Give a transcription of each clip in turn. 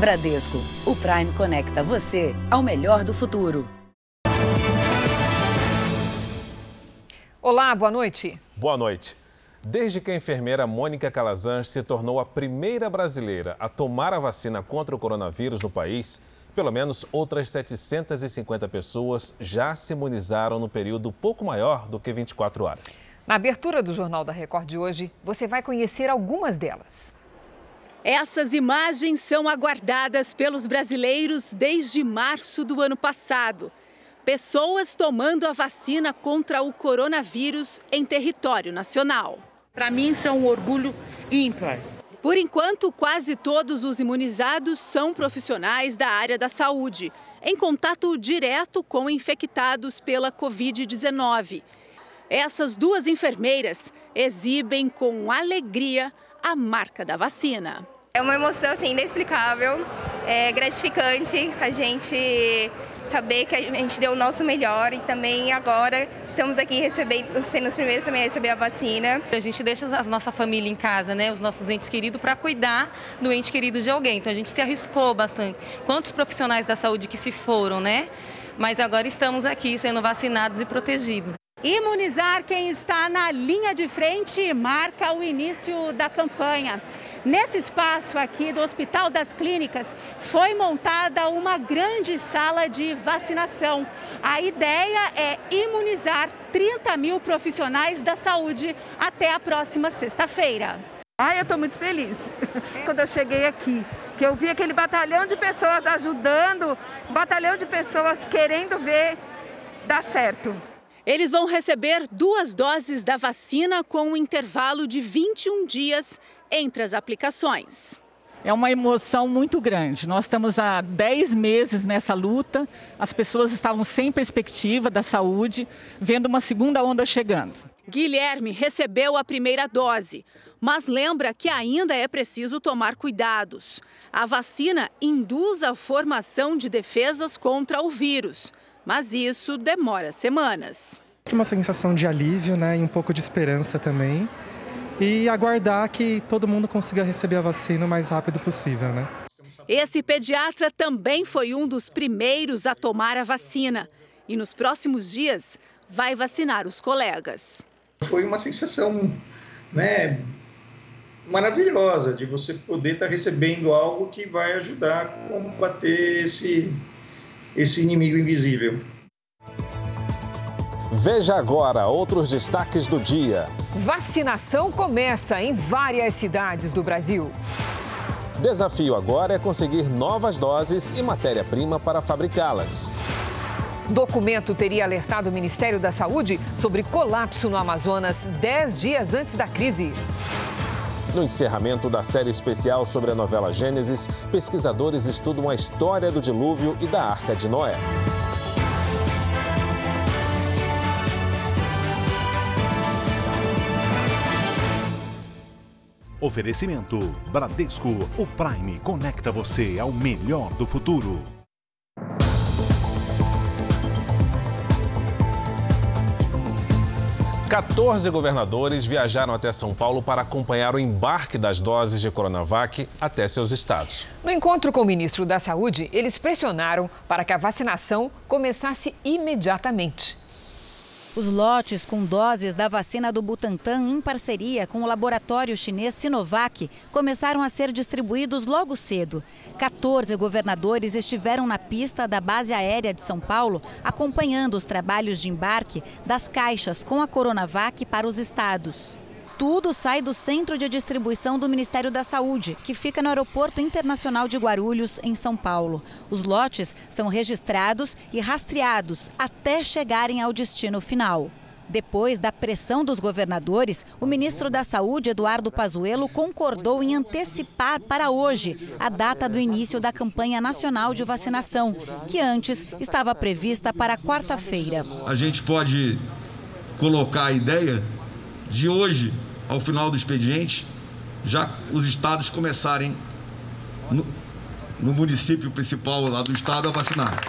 Bradesco, o Prime conecta você ao melhor do futuro. Olá, boa noite. Boa noite. Desde que a enfermeira Mônica Calazans se tornou a primeira brasileira a tomar a vacina contra o coronavírus no país, pelo menos outras 750 pessoas já se imunizaram no período pouco maior do que 24 horas. Na abertura do Jornal da Record de hoje, você vai conhecer algumas delas. Essas imagens são aguardadas pelos brasileiros desde março do ano passado. Pessoas tomando a vacina contra o coronavírus em território nacional. Para mim, isso é um orgulho ímpar. Por enquanto, quase todos os imunizados são profissionais da área da saúde, em contato direto com infectados pela Covid-19. Essas duas enfermeiras exibem com alegria a marca da vacina. É uma emoção assim, inexplicável, é gratificante a gente saber que a gente deu o nosso melhor e também agora estamos aqui recebendo, sendo os primeiros também a receber a vacina. A gente deixa a nossa família em casa, né, os nossos entes queridos, para cuidar do ente querido de alguém. Então a gente se arriscou bastante. Quantos profissionais da saúde que se foram, né? Mas agora estamos aqui sendo vacinados e protegidos. Imunizar quem está na linha de frente marca o início da campanha. Nesse espaço aqui do Hospital das Clínicas foi montada uma grande sala de vacinação. A ideia é imunizar 30 mil profissionais da saúde até a próxima sexta-feira. Ah, eu estou muito feliz quando eu cheguei aqui, que eu vi aquele batalhão de pessoas ajudando, batalhão de pessoas querendo ver dar certo. Eles vão receber duas doses da vacina com um intervalo de 21 dias entre as aplicações. É uma emoção muito grande. Nós estamos há 10 meses nessa luta, as pessoas estavam sem perspectiva da saúde, vendo uma segunda onda chegando. Guilherme recebeu a primeira dose, mas lembra que ainda é preciso tomar cuidados. A vacina induz a formação de defesas contra o vírus mas isso demora semanas. Uma sensação de alívio né, e um pouco de esperança também. E aguardar que todo mundo consiga receber a vacina o mais rápido possível. Né? Esse pediatra também foi um dos primeiros a tomar a vacina. E nos próximos dias vai vacinar os colegas. Foi uma sensação né, maravilhosa de você poder estar recebendo algo que vai ajudar a combater esse esse inimigo invisível. Veja agora outros destaques do dia. Vacinação começa em várias cidades do Brasil. Desafio agora é conseguir novas doses e matéria-prima para fabricá-las. Documento teria alertado o Ministério da Saúde sobre colapso no Amazonas dez dias antes da crise. No encerramento da série especial sobre a novela Gênesis, pesquisadores estudam a história do dilúvio e da Arca de Noé. Oferecimento: Bradesco, o Prime conecta você ao melhor do futuro. 14 governadores viajaram até São Paulo para acompanhar o embarque das doses de Coronavac até seus estados. No encontro com o ministro da Saúde, eles pressionaram para que a vacinação começasse imediatamente. Os lotes com doses da vacina do Butantan em parceria com o laboratório chinês Sinovac começaram a ser distribuídos logo cedo. 14 governadores estiveram na pista da base aérea de São Paulo acompanhando os trabalhos de embarque das caixas com a Coronavac para os estados. Tudo sai do centro de distribuição do Ministério da Saúde, que fica no Aeroporto Internacional de Guarulhos, em São Paulo. Os lotes são registrados e rastreados até chegarem ao destino final. Depois da pressão dos governadores, o ministro da Saúde, Eduardo Pazuello, concordou em antecipar para hoje a data do início da campanha nacional de vacinação, que antes estava prevista para quarta-feira. A gente pode colocar a ideia de hoje ao final do expediente, já os estados começarem no, no município principal lá do estado a vacinar.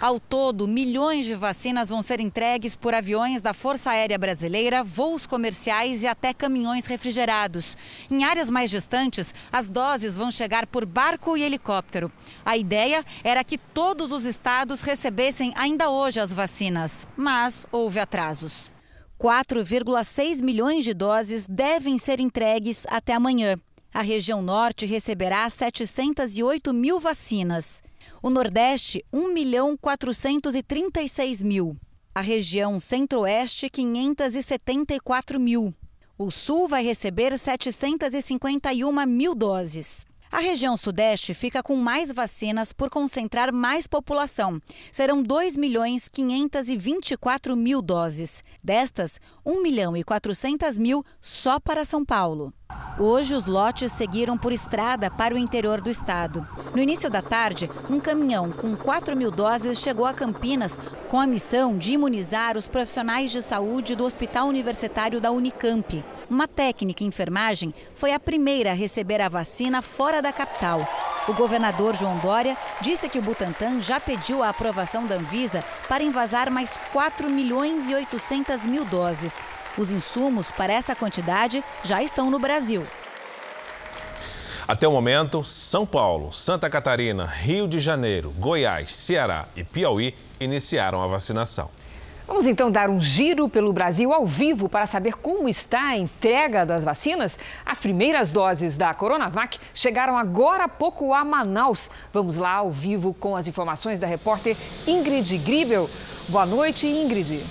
Ao todo, milhões de vacinas vão ser entregues por aviões da Força Aérea Brasileira, voos comerciais e até caminhões refrigerados. Em áreas mais distantes, as doses vão chegar por barco e helicóptero. A ideia era que todos os estados recebessem ainda hoje as vacinas, mas houve atrasos. 4,6 milhões de doses devem ser entregues até amanhã. A região norte receberá 708 mil vacinas. O Nordeste, 1 milhão 436 mil. A região Centro-Oeste, 574 mil. O Sul vai receber 751 mil doses. A região Sudeste fica com mais vacinas por concentrar mais população. Serão 2 milhões 524 mil doses. Destas, 1 milhão e 400 mil só para São Paulo. Hoje, os lotes seguiram por estrada para o interior do estado. No início da tarde, um caminhão com 4 mil doses chegou a Campinas com a missão de imunizar os profissionais de saúde do Hospital Universitário da Unicamp. Uma técnica em enfermagem foi a primeira a receber a vacina fora da capital. O governador João Dória disse que o Butantan já pediu a aprovação da Anvisa para invasar mais 4 milhões e 800 mil doses. Os insumos para essa quantidade já estão no Brasil. Até o momento, São Paulo, Santa Catarina, Rio de Janeiro, Goiás, Ceará e Piauí iniciaram a vacinação. Vamos então dar um giro pelo Brasil ao vivo para saber como está a entrega das vacinas. As primeiras doses da Coronavac chegaram agora há pouco a Manaus. Vamos lá ao vivo com as informações da repórter Ingrid Gribel. Boa noite, Ingrid.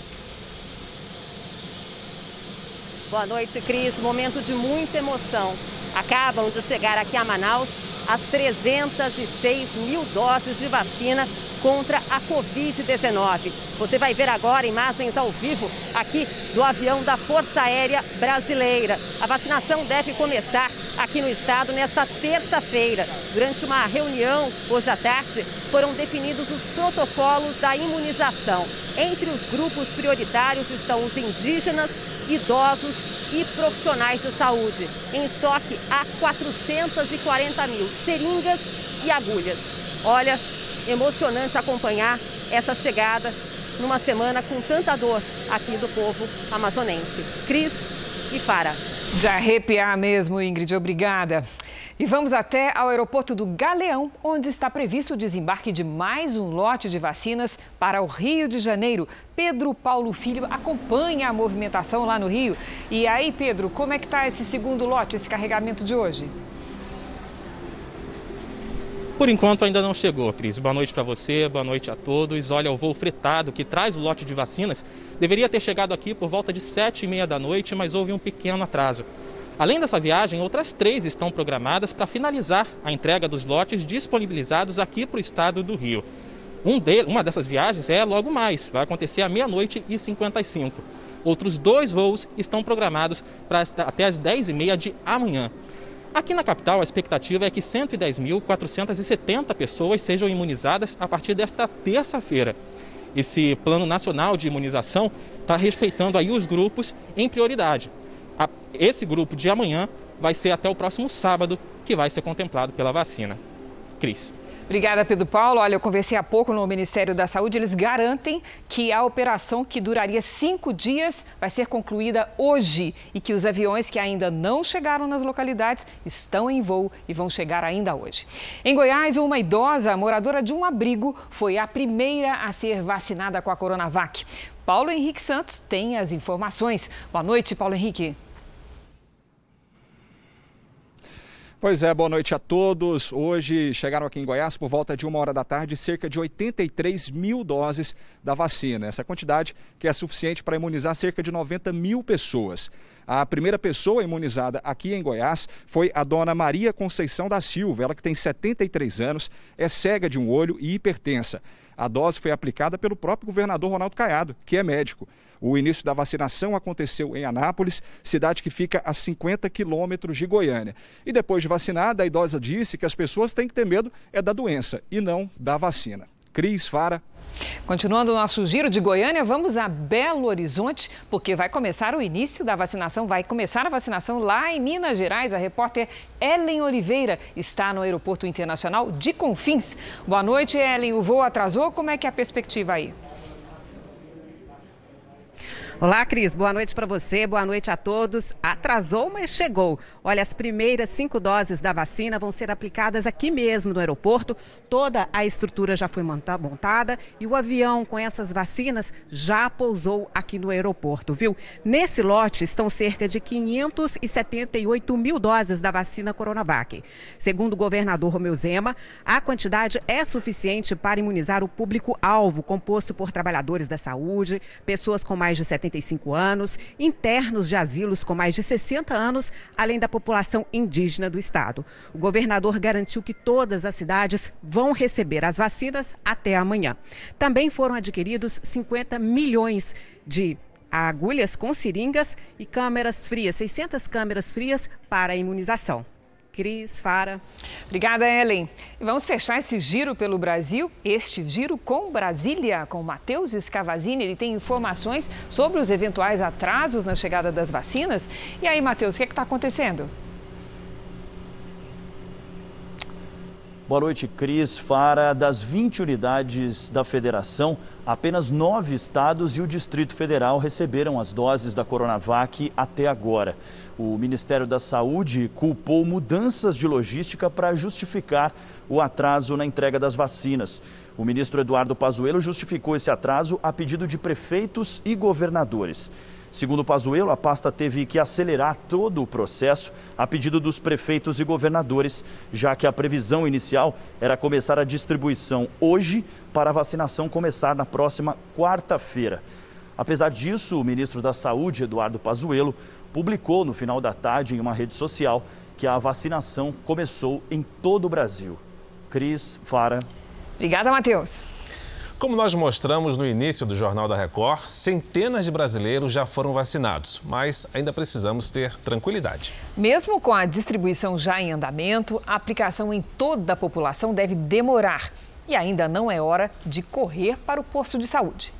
Boa noite, Cris. Momento de muita emoção. Acabam de chegar aqui a Manaus as 306 mil doses de vacina contra a Covid-19. Você vai ver agora imagens ao vivo aqui do avião da Força Aérea Brasileira. A vacinação deve começar aqui no estado nesta terça-feira. Durante uma reunião hoje à tarde, foram definidos os protocolos da imunização. Entre os grupos prioritários estão os indígenas, idosos e profissionais de saúde. Em estoque há 440 mil seringas e agulhas. Olha, emocionante acompanhar essa chegada numa semana com tanta dor aqui do povo amazonense. Cris e Fara. De arrepiar mesmo, Ingrid, obrigada. E vamos até ao aeroporto do Galeão, onde está previsto o desembarque de mais um lote de vacinas para o Rio de Janeiro. Pedro Paulo Filho acompanha a movimentação lá no Rio. E aí, Pedro, como é que está esse segundo lote, esse carregamento de hoje? Por enquanto ainda não chegou, Cris. Boa noite para você, boa noite a todos. Olha, o voo fretado que traz o lote de vacinas deveria ter chegado aqui por volta de sete e meia da noite, mas houve um pequeno atraso. Além dessa viagem, outras três estão programadas para finalizar a entrega dos lotes disponibilizados aqui para o estado do Rio. Um de, uma dessas viagens é logo mais, vai acontecer à meia-noite e 55. Outros dois voos estão programados para até as 10h30 de amanhã. Aqui na capital, a expectativa é que 110.470 pessoas sejam imunizadas a partir desta terça-feira. Esse plano nacional de imunização está respeitando aí os grupos em prioridade. Esse grupo de amanhã vai ser até o próximo sábado que vai ser contemplado pela vacina. Cris. Obrigada, Pedro Paulo. Olha, eu conversei há pouco no Ministério da Saúde. Eles garantem que a operação, que duraria cinco dias, vai ser concluída hoje e que os aviões que ainda não chegaram nas localidades estão em voo e vão chegar ainda hoje. Em Goiás, uma idosa moradora de um abrigo foi a primeira a ser vacinada com a Coronavac. Paulo Henrique Santos tem as informações. Boa noite, Paulo Henrique. Pois é, boa noite a todos. Hoje chegaram aqui em Goiás por volta de uma hora da tarde cerca de 83 mil doses da vacina. Essa quantidade que é suficiente para imunizar cerca de 90 mil pessoas. A primeira pessoa imunizada aqui em Goiás foi a dona Maria Conceição da Silva, ela que tem 73 anos, é cega de um olho e hipertensa. A dose foi aplicada pelo próprio governador Ronaldo Caiado, que é médico. O início da vacinação aconteceu em Anápolis, cidade que fica a 50 quilômetros de Goiânia. E depois de vacinada, a idosa disse que as pessoas têm que ter medo é da doença e não da vacina. Cris, Fara. Continuando o nosso giro de Goiânia, vamos a Belo Horizonte, porque vai começar o início da vacinação, vai começar a vacinação lá em Minas Gerais. A repórter Ellen Oliveira está no Aeroporto Internacional de Confins. Boa noite, Ellen. O voo atrasou? Como é que é a perspectiva aí? Olá, Cris. Boa noite para você, boa noite a todos. Atrasou, mas chegou. Olha, as primeiras cinco doses da vacina vão ser aplicadas aqui mesmo no aeroporto. Toda a estrutura já foi montada e o avião com essas vacinas já pousou aqui no aeroporto, viu? Nesse lote estão cerca de 578 mil doses da vacina Coronavac. Segundo o governador Romeu Zema, a quantidade é suficiente para imunizar o público-alvo, composto por trabalhadores da saúde, pessoas com mais de 70 75 anos, internos de asilos com mais de 60 anos, além da população indígena do estado. O governador garantiu que todas as cidades vão receber as vacinas até amanhã. Também foram adquiridos 50 milhões de agulhas com seringas e câmeras frias, 600 câmeras frias para a imunização. Cris, Fara. Obrigada, Ellen. E vamos fechar esse giro pelo Brasil, este giro com Brasília, com Matheus Scavazini. Ele tem informações sobre os eventuais atrasos na chegada das vacinas. E aí, Matheus, o que é está acontecendo? Boa noite, Cris. Fara, das 20 unidades da federação, apenas nove estados e o Distrito Federal receberam as doses da Coronavac até agora. O Ministério da Saúde culpou mudanças de logística para justificar o atraso na entrega das vacinas. O ministro Eduardo Pazuello justificou esse atraso a pedido de prefeitos e governadores. Segundo Pazuello, a pasta teve que acelerar todo o processo a pedido dos prefeitos e governadores, já que a previsão inicial era começar a distribuição hoje para a vacinação começar na próxima quarta-feira. Apesar disso, o ministro da Saúde, Eduardo Pazuello, publicou no final da tarde em uma rede social que a vacinação começou em todo o Brasil. Cris, Fara. Obrigada, Matheus. Como nós mostramos no início do Jornal da Record, centenas de brasileiros já foram vacinados, mas ainda precisamos ter tranquilidade. Mesmo com a distribuição já em andamento, a aplicação em toda a população deve demorar. E ainda não é hora de correr para o posto de saúde.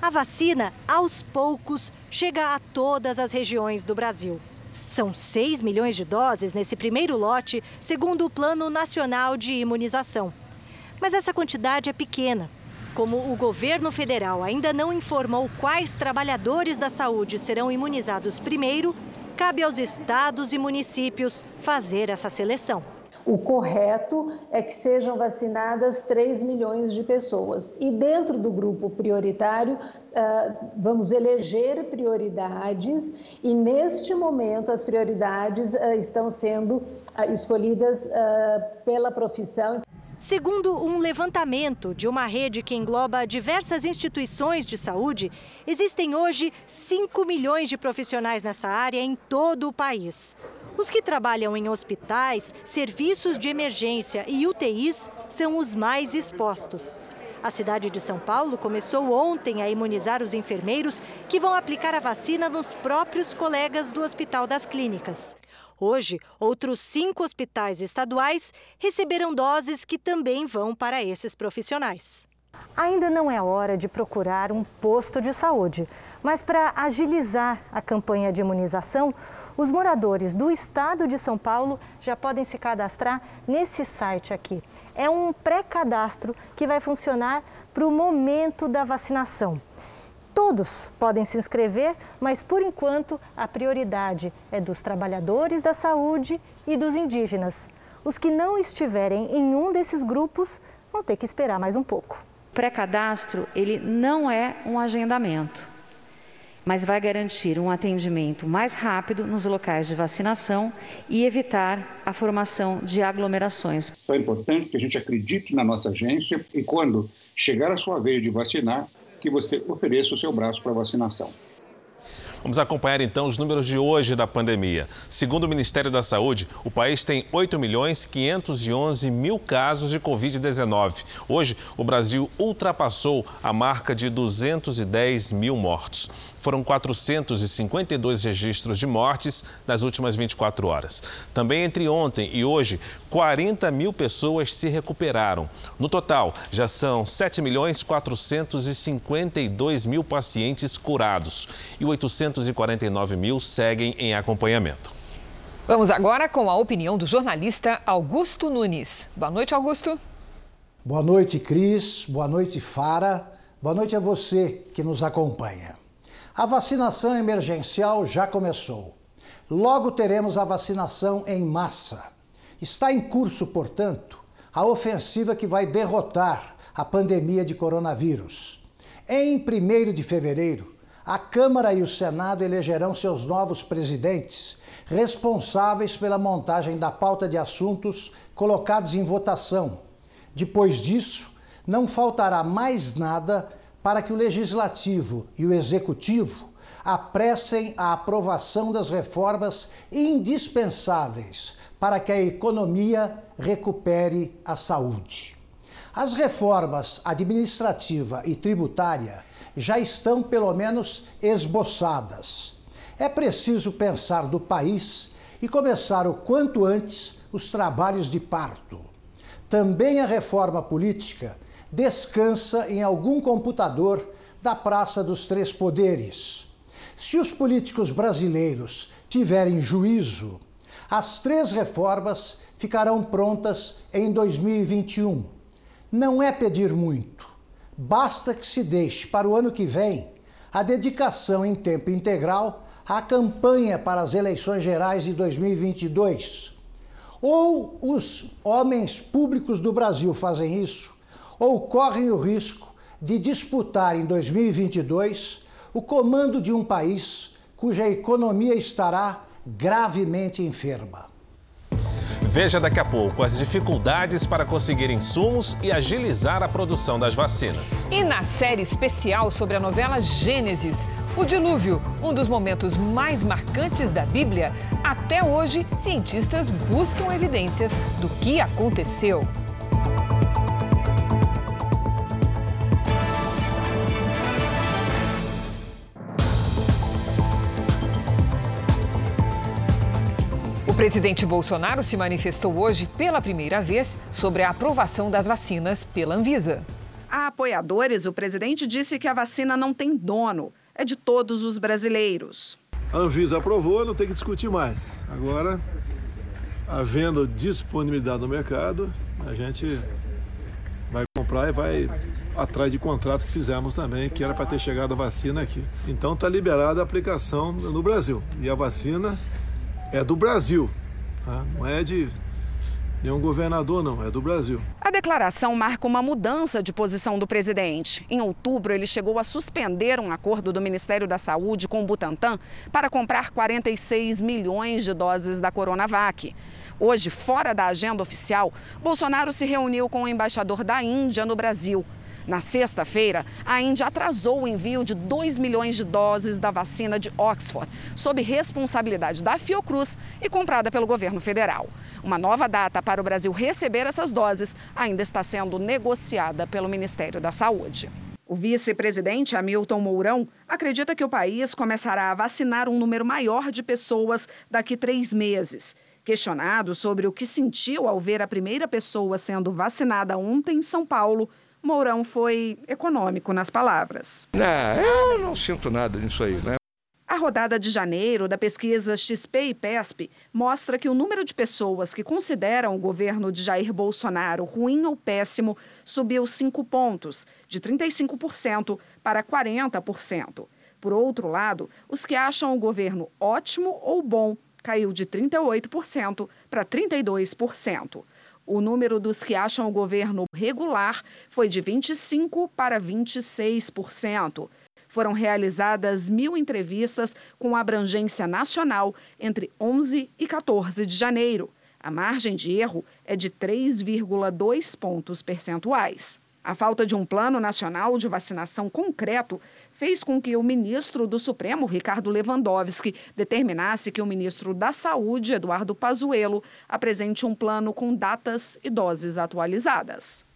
A vacina, aos poucos, chega a todas as regiões do Brasil. São 6 milhões de doses nesse primeiro lote, segundo o Plano Nacional de Imunização. Mas essa quantidade é pequena. Como o governo federal ainda não informou quais trabalhadores da saúde serão imunizados primeiro, cabe aos estados e municípios fazer essa seleção. O correto é que sejam vacinadas 3 milhões de pessoas. E dentro do grupo prioritário, ah, vamos eleger prioridades, e neste momento as prioridades ah, estão sendo ah, escolhidas pela profissão. Segundo um levantamento de uma rede que engloba diversas instituições de saúde, existem hoje 5 milhões de profissionais nessa área em todo o país. Os que trabalham em hospitais, serviços de emergência e UTIs são os mais expostos. A cidade de São Paulo começou ontem a imunizar os enfermeiros que vão aplicar a vacina nos próprios colegas do Hospital das Clínicas. Hoje, outros cinco hospitais estaduais receberam doses que também vão para esses profissionais. Ainda não é hora de procurar um posto de saúde, mas para agilizar a campanha de imunização, os moradores do estado de São Paulo já podem se cadastrar nesse site aqui. É um pré-cadastro que vai funcionar para o momento da vacinação. Todos podem se inscrever, mas por enquanto a prioridade é dos trabalhadores da saúde e dos indígenas. Os que não estiverem em um desses grupos vão ter que esperar mais um pouco. O pré-cadastro, ele não é um agendamento mas vai garantir um atendimento mais rápido nos locais de vacinação e evitar a formação de aglomerações. É importante que a gente acredite na nossa agência e quando chegar a sua vez de vacinar, que você ofereça o seu braço para vacinação. Vamos acompanhar então os números de hoje da pandemia. Segundo o Ministério da Saúde, o país tem 8 milhões 511 mil casos de Covid-19. Hoje, o Brasil ultrapassou a marca de 210 mil mortos. Foram 452 registros de mortes nas últimas 24 horas. Também entre ontem e hoje, 40 mil pessoas se recuperaram. No total, já são 7 milhões 452 mil pacientes curados e 849 mil seguem em acompanhamento. Vamos agora com a opinião do jornalista Augusto Nunes. Boa noite, Augusto. Boa noite, Cris. Boa noite, Fara. Boa noite a você que nos acompanha. A vacinação emergencial já começou. Logo teremos a vacinação em massa. Está em curso, portanto, a ofensiva que vai derrotar a pandemia de coronavírus. Em 1 de fevereiro, a Câmara e o Senado elegerão seus novos presidentes, responsáveis pela montagem da pauta de assuntos colocados em votação depois disso, não faltará mais nada para que o Legislativo e o Executivo apressem a aprovação das reformas indispensáveis para que a economia recupere a saúde. As reformas administrativa e tributária já estão, pelo menos, esboçadas. É preciso pensar do país e começar o quanto antes os trabalhos de parto. Também a reforma política descansa em algum computador da Praça dos Três Poderes. Se os políticos brasileiros tiverem juízo, as três reformas ficarão prontas em 2021. Não é pedir muito. Basta que se deixe para o ano que vem a dedicação em tempo integral à campanha para as eleições gerais de 2022 ou os homens públicos do Brasil fazem isso, ou correm o risco de disputar em 2022 o comando de um país cuja economia estará gravemente enferma. Veja daqui a pouco as dificuldades para conseguir insumos e agilizar a produção das vacinas. E na série especial sobre a novela Gênesis, o dilúvio, um dos momentos mais marcantes da Bíblia, até hoje cientistas buscam evidências do que aconteceu. Presidente Bolsonaro se manifestou hoje pela primeira vez sobre a aprovação das vacinas pela Anvisa. A apoiadores, o presidente disse que a vacina não tem dono é de todos os brasileiros. A Anvisa aprovou, não tem que discutir mais. Agora, havendo disponibilidade no mercado, a gente vai comprar e vai atrás de contrato que fizemos também, que era para ter chegado a vacina aqui. Então está liberada a aplicação no Brasil. E a vacina é do Brasil, tá? não é de Nenhum governador não, é do Brasil. A declaração marca uma mudança de posição do presidente. Em outubro, ele chegou a suspender um acordo do Ministério da Saúde com o Butantan para comprar 46 milhões de doses da Coronavac. Hoje, fora da agenda oficial, Bolsonaro se reuniu com o embaixador da Índia no Brasil. Na sexta-feira, a Índia atrasou o envio de 2 milhões de doses da vacina de Oxford, sob responsabilidade da Fiocruz e comprada pelo governo federal. Uma nova data para o Brasil receber essas doses ainda está sendo negociada pelo Ministério da Saúde. O vice-presidente Hamilton Mourão acredita que o país começará a vacinar um número maior de pessoas daqui três meses. Questionado sobre o que sentiu ao ver a primeira pessoa sendo vacinada ontem em São Paulo, Mourão foi econômico nas palavras. Não, eu não sinto nada nisso aí, né? A rodada de janeiro da pesquisa XP e PESP mostra que o número de pessoas que consideram o governo de Jair Bolsonaro ruim ou péssimo subiu 5 pontos, de 35% para 40%. Por outro lado, os que acham o governo ótimo ou bom caiu de 38% para 32% o número dos que acham o governo regular foi de 25% para 26%. Foram realizadas mil entrevistas com abrangência nacional entre 11 e 14 de janeiro. A margem de erro é de 3,2 pontos percentuais. A falta de um plano nacional de vacinação concreto fez com que o ministro do Supremo, Ricardo Lewandowski, determinasse que o ministro da Saúde, Eduardo Pazuello, apresente um plano com datas e doses atualizadas.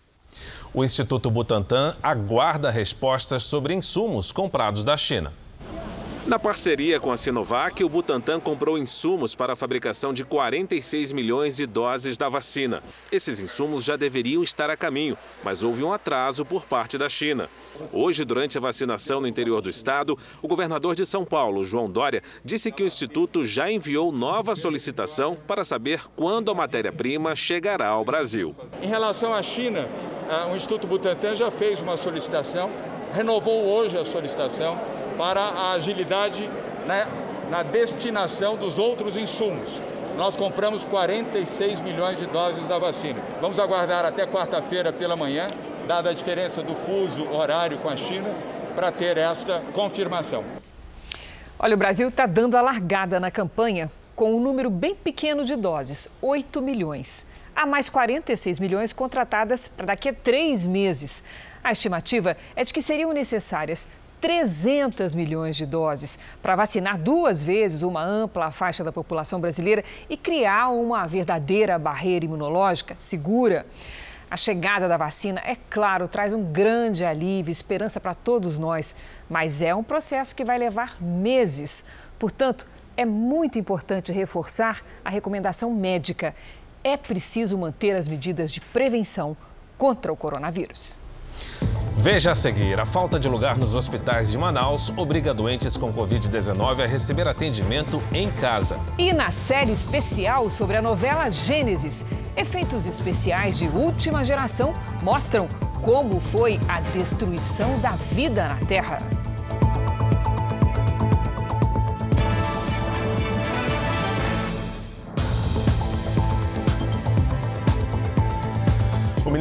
O Instituto Butantan aguarda respostas sobre insumos comprados da China. Na parceria com a Sinovac, o Butantan comprou insumos para a fabricação de 46 milhões de doses da vacina. Esses insumos já deveriam estar a caminho, mas houve um atraso por parte da China. Hoje, durante a vacinação no interior do estado, o governador de São Paulo, João Dória, disse que o instituto já enviou nova solicitação para saber quando a matéria-prima chegará ao Brasil. Em relação à China, o Instituto Butantan já fez uma solicitação, renovou hoje a solicitação para a agilidade né, na destinação dos outros insumos. Nós compramos 46 milhões de doses da vacina. Vamos aguardar até quarta-feira pela manhã, dada a diferença do fuso horário com a China, para ter esta confirmação. Olha, o Brasil está dando a largada na campanha com um número bem pequeno de doses, 8 milhões. Há mais 46 milhões contratadas para daqui a três meses. A estimativa é de que seriam necessárias 300 milhões de doses para vacinar duas vezes uma ampla faixa da população brasileira e criar uma verdadeira barreira imunológica segura. A chegada da vacina, é claro, traz um grande alívio, esperança para todos nós, mas é um processo que vai levar meses. Portanto, é muito importante reforçar a recomendação médica. É preciso manter as medidas de prevenção contra o coronavírus. Veja a seguir: a falta de lugar nos hospitais de Manaus obriga doentes com Covid-19 a receber atendimento em casa. E na série especial sobre a novela Gênesis, efeitos especiais de última geração mostram como foi a destruição da vida na Terra.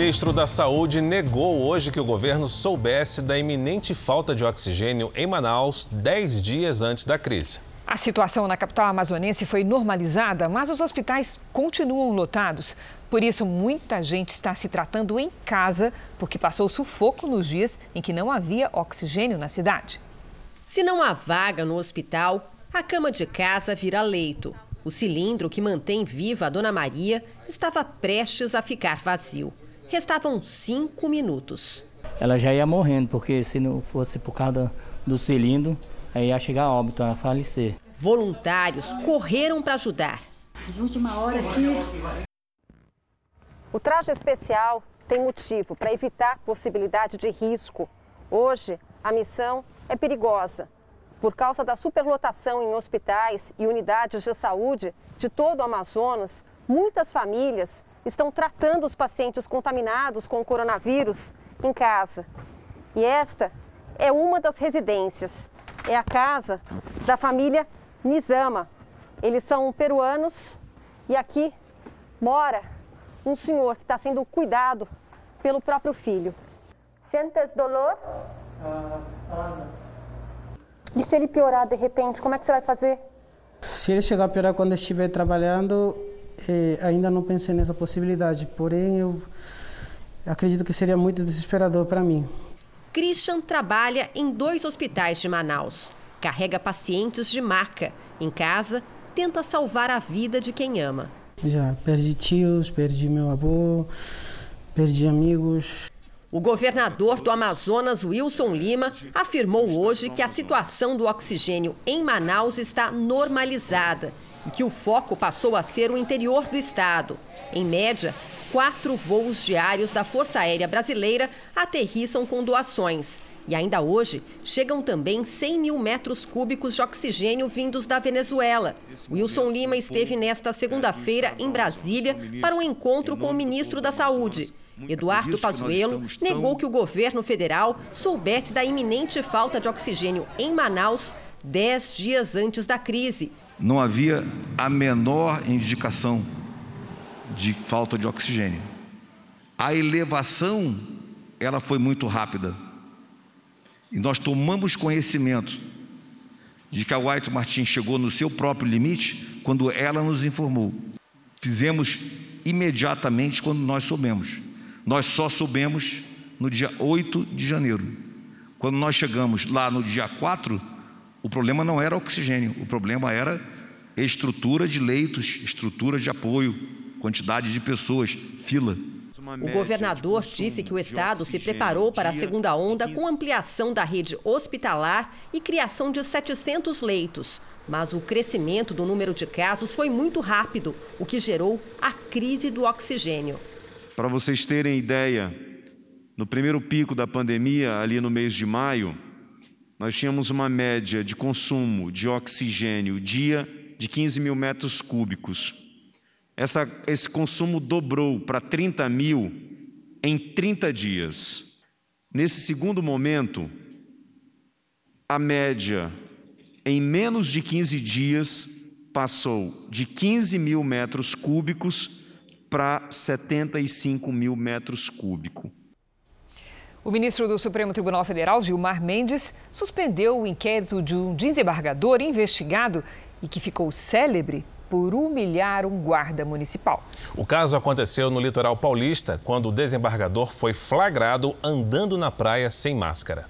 Ministro da Saúde negou hoje que o governo soubesse da iminente falta de oxigênio em Manaus dez dias antes da crise. A situação na capital amazonense foi normalizada, mas os hospitais continuam lotados. Por isso, muita gente está se tratando em casa, porque passou sufoco nos dias em que não havia oxigênio na cidade. Se não há vaga no hospital, a cama de casa vira leito. O cilindro que mantém viva a Dona Maria estava prestes a ficar vazio. Restavam cinco minutos. Ela já ia morrendo, porque se não fosse por causa do cilindro, aí ia chegar a óbito, a falecer. Voluntários correram para ajudar. De última hora aqui. O traje especial tem motivo para evitar possibilidade de risco. Hoje, a missão é perigosa. Por causa da superlotação em hospitais e unidades de saúde de todo o Amazonas, muitas famílias estão tratando os pacientes contaminados com o coronavírus em casa. E esta é uma das residências. É a casa da família Nizama. Eles são peruanos e aqui mora um senhor que está sendo cuidado pelo próprio filho. Sentes dolor? E se ele piorar de repente, como é que você vai fazer? Se ele chegar a piorar quando estiver trabalhando, eh, ainda não pensei nessa possibilidade. Porém, eu acredito que seria muito desesperador para mim. Christian trabalha em dois hospitais de Manaus. Carrega pacientes de maca. Em casa, tenta salvar a vida de quem ama. Já perdi tios, perdi meu avô, perdi amigos. O governador do Amazonas, Wilson Lima, afirmou hoje que a situação do oxigênio em Manaus está normalizada e que o foco passou a ser o interior do estado. Em média, quatro voos diários da Força Aérea Brasileira aterrissam com doações. E ainda hoje, chegam também 100 mil metros cúbicos de oxigênio vindos da Venezuela. Wilson Lima esteve nesta segunda-feira em Brasília para um encontro com o ministro da Saúde. Eduardo Pazuello negou que o governo federal soubesse da iminente falta de oxigênio em Manaus dez dias antes da crise. Não havia a menor indicação de falta de oxigênio. A elevação, ela foi muito rápida. E nós tomamos conhecimento de que a White Martin chegou no seu próprio limite quando ela nos informou. Fizemos imediatamente quando nós soubemos. Nós só soubemos no dia 8 de janeiro. Quando nós chegamos lá no dia 4, o problema não era oxigênio, o problema era estrutura de leitos, estrutura de apoio, quantidade de pessoas, fila. O governador disse que o estado se preparou para a segunda onda com ampliação da rede hospitalar e criação de 700 leitos. Mas o crescimento do número de casos foi muito rápido, o que gerou a crise do oxigênio. Para vocês terem ideia, no primeiro pico da pandemia, ali no mês de maio, nós tínhamos uma média de consumo de oxigênio dia de 15 mil metros cúbicos. Essa, esse consumo dobrou para 30 mil em 30 dias. Nesse segundo momento, a média em menos de 15 dias passou de 15 mil metros cúbicos para 75 mil metros cúbicos. O ministro do Supremo Tribunal Federal, Gilmar Mendes, suspendeu o inquérito de um desembargador investigado e que ficou célebre por humilhar um guarda municipal. O caso aconteceu no litoral paulista, quando o desembargador foi flagrado andando na praia sem máscara.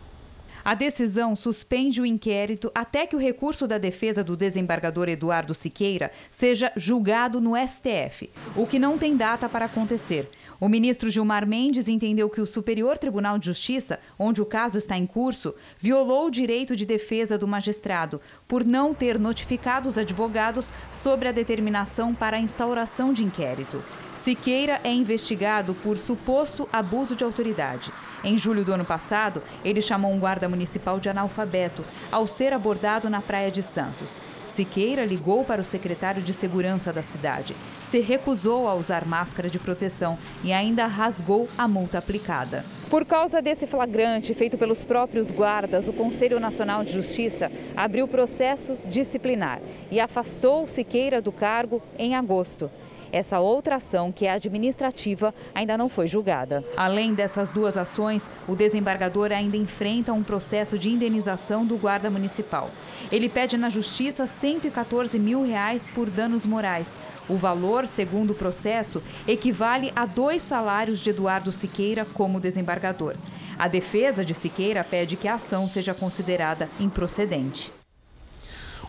A decisão suspende o inquérito até que o recurso da defesa do desembargador Eduardo Siqueira seja julgado no STF, o que não tem data para acontecer. O ministro Gilmar Mendes entendeu que o Superior Tribunal de Justiça, onde o caso está em curso, violou o direito de defesa do magistrado por não ter notificado os advogados sobre a determinação para a instauração de inquérito. Siqueira é investigado por suposto abuso de autoridade. Em julho do ano passado, ele chamou um guarda municipal de analfabeto ao ser abordado na Praia de Santos. Siqueira ligou para o secretário de segurança da cidade, se recusou a usar máscara de proteção e ainda rasgou a multa aplicada. Por causa desse flagrante feito pelos próprios guardas, o Conselho Nacional de Justiça abriu processo disciplinar e afastou Siqueira do cargo em agosto. Essa outra ação, que é administrativa, ainda não foi julgada. Além dessas duas ações, o desembargador ainda enfrenta um processo de indenização do guarda municipal. Ele pede na justiça 114 mil reais por danos morais. O valor, segundo o processo, equivale a dois salários de Eduardo Siqueira como desembargador. A defesa de Siqueira pede que a ação seja considerada improcedente.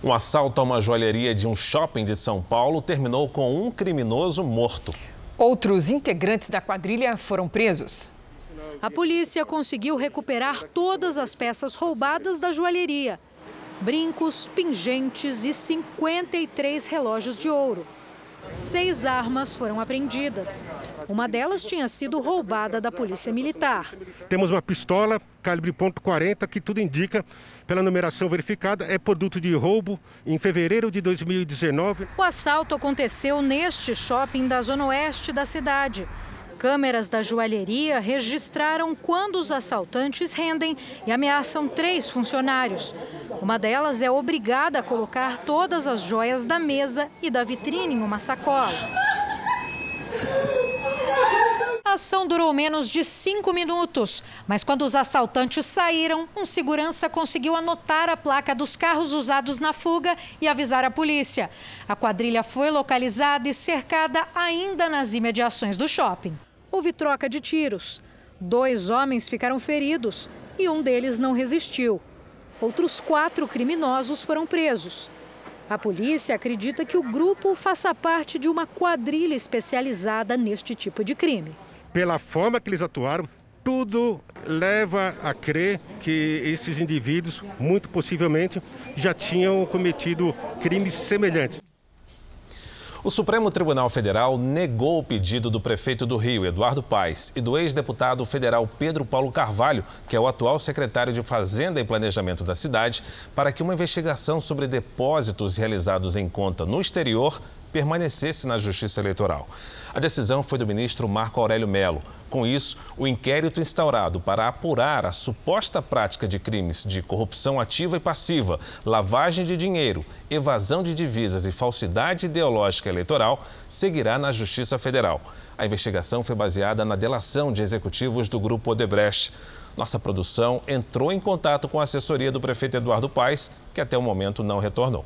Um assalto a uma joalheria de um shopping de São Paulo terminou com um criminoso morto. Outros integrantes da quadrilha foram presos. A polícia conseguiu recuperar todas as peças roubadas da joalheria: brincos, pingentes e 53 relógios de ouro. Seis armas foram apreendidas. Uma delas tinha sido roubada da Polícia Militar. Temos uma pistola calibre .40 que tudo indica, pela numeração verificada, é produto de roubo em fevereiro de 2019. O assalto aconteceu neste shopping da zona oeste da cidade. Câmeras da joalheria registraram quando os assaltantes rendem e ameaçam três funcionários. Uma delas é obrigada a colocar todas as joias da mesa e da vitrine em uma sacola. A ação durou menos de cinco minutos, mas quando os assaltantes saíram, um segurança conseguiu anotar a placa dos carros usados na fuga e avisar a polícia. A quadrilha foi localizada e cercada ainda nas imediações do shopping. Houve troca de tiros. Dois homens ficaram feridos e um deles não resistiu. Outros quatro criminosos foram presos. A polícia acredita que o grupo faça parte de uma quadrilha especializada neste tipo de crime. Pela forma que eles atuaram, tudo leva a crer que esses indivíduos, muito possivelmente, já tinham cometido crimes semelhantes. O Supremo Tribunal Federal negou o pedido do prefeito do Rio, Eduardo Paes, e do ex-deputado federal Pedro Paulo Carvalho, que é o atual secretário de Fazenda e Planejamento da cidade, para que uma investigação sobre depósitos realizados em conta no exterior permanecesse na Justiça Eleitoral. A decisão foi do ministro Marco Aurélio Melo. Com isso, o inquérito instaurado para apurar a suposta prática de crimes de corrupção ativa e passiva, lavagem de dinheiro, evasão de divisas e falsidade ideológica eleitoral seguirá na Justiça Federal. A investigação foi baseada na delação de executivos do grupo Odebrecht. Nossa produção entrou em contato com a assessoria do prefeito Eduardo Paes, que até o momento não retornou.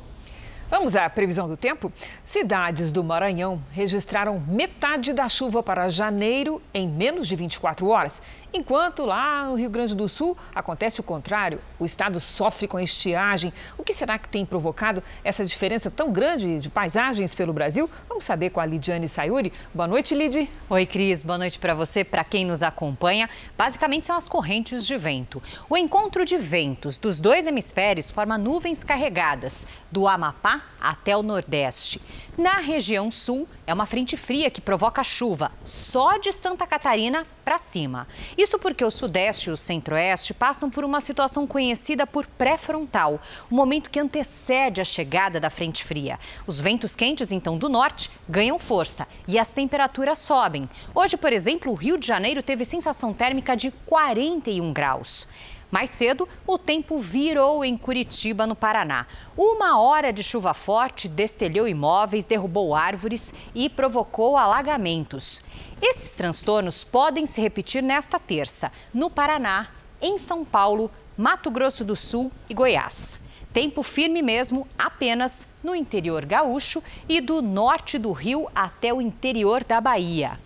Vamos à previsão do tempo? Cidades do Maranhão registraram metade da chuva para janeiro em menos de 24 horas. Enquanto lá no Rio Grande do Sul acontece o contrário, o estado sofre com estiagem. O que será que tem provocado essa diferença tão grande de paisagens pelo Brasil? Vamos saber com a Lidiane Sayuri. Boa noite, Lid. Oi, Cris. Boa noite para você, para quem nos acompanha. Basicamente são as correntes de vento. O encontro de ventos dos dois hemisférios forma nuvens carregadas do Amapá até o Nordeste. Na região sul, é uma frente fria que provoca chuva, só de Santa Catarina para cima. Isso porque o Sudeste e o Centro-Oeste passam por uma situação conhecida por pré-frontal, o momento que antecede a chegada da frente fria. Os ventos quentes, então, do norte ganham força e as temperaturas sobem. Hoje, por exemplo, o Rio de Janeiro teve sensação térmica de 41 graus. Mais cedo, o tempo virou em Curitiba, no Paraná. Uma hora de chuva forte destelhou imóveis, derrubou árvores e provocou alagamentos. Esses transtornos podem se repetir nesta terça, no Paraná, em São Paulo, Mato Grosso do Sul e Goiás. Tempo firme mesmo apenas no interior gaúcho e do norte do Rio até o interior da Bahia.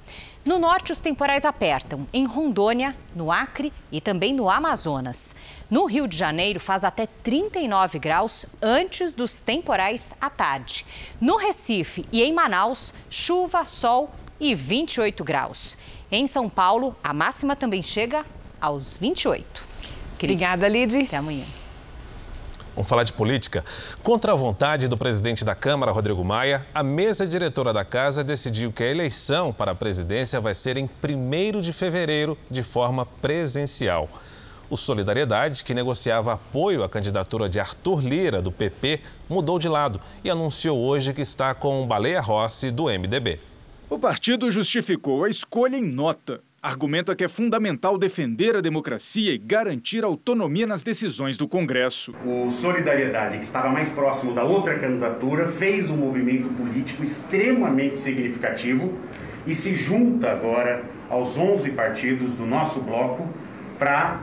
No norte, os temporais apertam, em Rondônia, no Acre e também no Amazonas. No Rio de Janeiro, faz até 39 graus antes dos temporais à tarde. No Recife e em Manaus, chuva, sol e 28 graus. Em São Paulo, a máxima também chega aos 28. Cris, Obrigada, Lid. Até amanhã. Vamos falar de política? Contra a vontade do presidente da Câmara, Rodrigo Maia, a mesa diretora da casa decidiu que a eleição para a presidência vai ser em 1 de fevereiro, de forma presencial. O Solidariedade, que negociava apoio à candidatura de Arthur Lira, do PP, mudou de lado e anunciou hoje que está com Baleia Rossi, do MDB. O partido justificou a escolha em nota argumenta que é fundamental defender a democracia e garantir autonomia nas decisões do Congresso. O Solidariedade, que estava mais próximo da outra candidatura, fez um movimento político extremamente significativo e se junta agora aos 11 partidos do nosso bloco para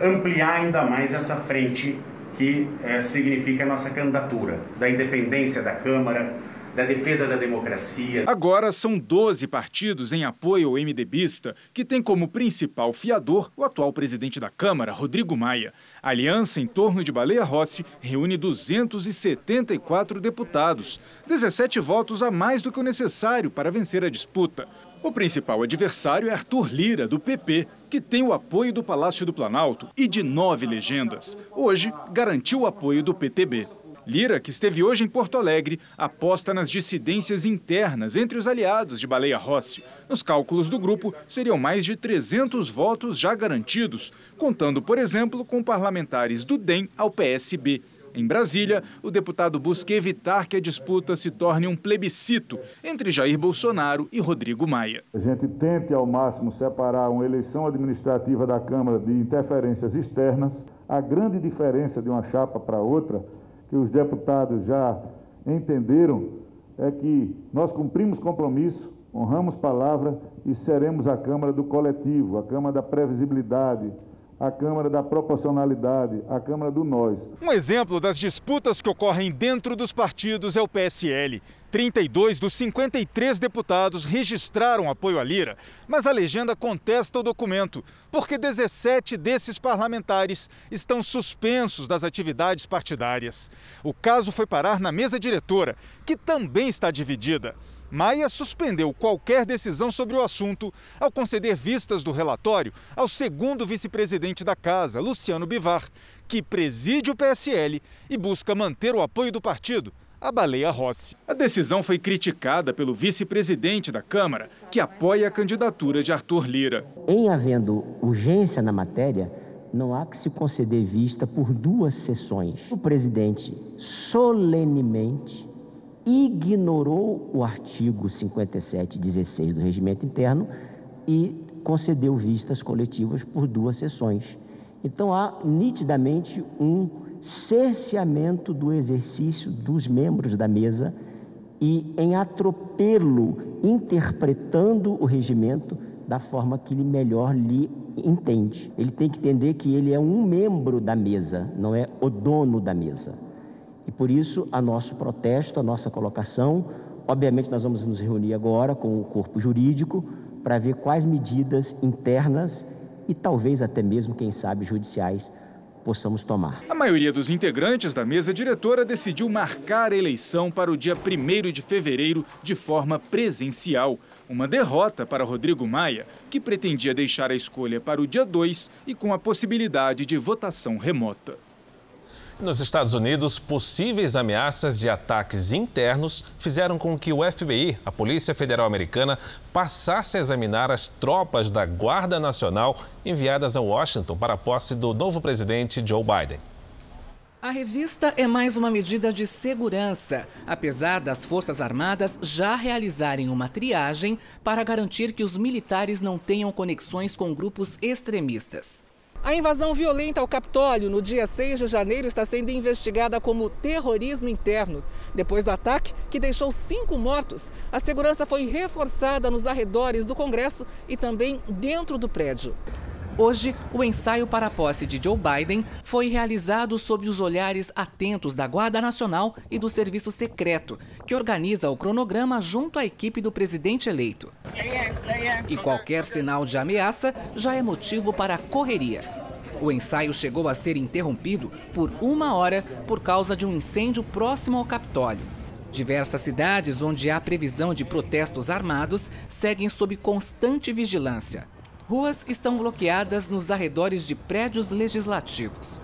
ampliar ainda mais essa frente que é, significa a nossa candidatura, da independência da Câmara, da defesa da democracia. Agora são 12 partidos em apoio ao MDBista, que tem como principal fiador o atual presidente da Câmara, Rodrigo Maia. A aliança em torno de Baleia Rossi reúne 274 deputados, 17 votos a mais do que o necessário para vencer a disputa. O principal adversário é Arthur Lira, do PP, que tem o apoio do Palácio do Planalto e de nove legendas. Hoje, garantiu o apoio do PTB. Lira, que esteve hoje em Porto Alegre, aposta nas dissidências internas entre os aliados de Baleia Rossi. Nos cálculos do grupo, seriam mais de 300 votos já garantidos, contando, por exemplo, com parlamentares do DEM ao PSB. Em Brasília, o deputado busca evitar que a disputa se torne um plebiscito entre Jair Bolsonaro e Rodrigo Maia. A gente tente ao máximo separar uma eleição administrativa da Câmara de interferências externas. A grande diferença de uma chapa para outra que os deputados já entenderam é que nós cumprimos compromisso, honramos palavra e seremos a Câmara do coletivo, a Câmara da previsibilidade, a Câmara da Proporcionalidade, a Câmara do Nós. Um exemplo das disputas que ocorrem dentro dos partidos é o PSL. 32 dos 53 deputados registraram apoio à Lira, mas a legenda contesta o documento, porque 17 desses parlamentares estão suspensos das atividades partidárias. O caso foi parar na mesa diretora, que também está dividida. Maia suspendeu qualquer decisão sobre o assunto ao conceder vistas do relatório ao segundo vice-presidente da casa, Luciano Bivar, que preside o PSL e busca manter o apoio do partido, a Baleia Rossi. A decisão foi criticada pelo vice-presidente da Câmara, que apoia a candidatura de Arthur Lira. Em havendo urgência na matéria, não há que se conceder vista por duas sessões. O presidente solenemente ignorou o artigo 5716 do regimento interno e concedeu vistas coletivas por duas sessões. Então há nitidamente um cerceamento do exercício dos membros da mesa e em atropelo interpretando o regimento da forma que ele melhor lhe entende. Ele tem que entender que ele é um membro da mesa, não é o dono da mesa. Por isso, a nosso protesto, a nossa colocação, obviamente nós vamos nos reunir agora com o corpo jurídico para ver quais medidas internas e talvez até mesmo, quem sabe, judiciais possamos tomar. A maioria dos integrantes da mesa diretora decidiu marcar a eleição para o dia 1 de fevereiro de forma presencial. Uma derrota para Rodrigo Maia, que pretendia deixar a escolha para o dia 2 e com a possibilidade de votação remota. Nos Estados Unidos, possíveis ameaças de ataques internos fizeram com que o FBI, a Polícia Federal Americana, passasse a examinar as tropas da Guarda Nacional enviadas a Washington para a posse do novo presidente Joe Biden. A revista é mais uma medida de segurança, apesar das Forças Armadas já realizarem uma triagem para garantir que os militares não tenham conexões com grupos extremistas. A invasão violenta ao Capitólio no dia 6 de janeiro está sendo investigada como terrorismo interno. Depois do ataque, que deixou cinco mortos, a segurança foi reforçada nos arredores do Congresso e também dentro do prédio. Hoje, o ensaio para a posse de Joe Biden foi realizado sob os olhares atentos da Guarda Nacional e do Serviço Secreto, que organiza o cronograma junto à equipe do presidente eleito. E qualquer sinal de ameaça já é motivo para correria. O ensaio chegou a ser interrompido por uma hora por causa de um incêndio próximo ao Capitólio. Diversas cidades onde há previsão de protestos armados seguem sob constante vigilância. Ruas estão bloqueadas nos arredores de prédios legislativos.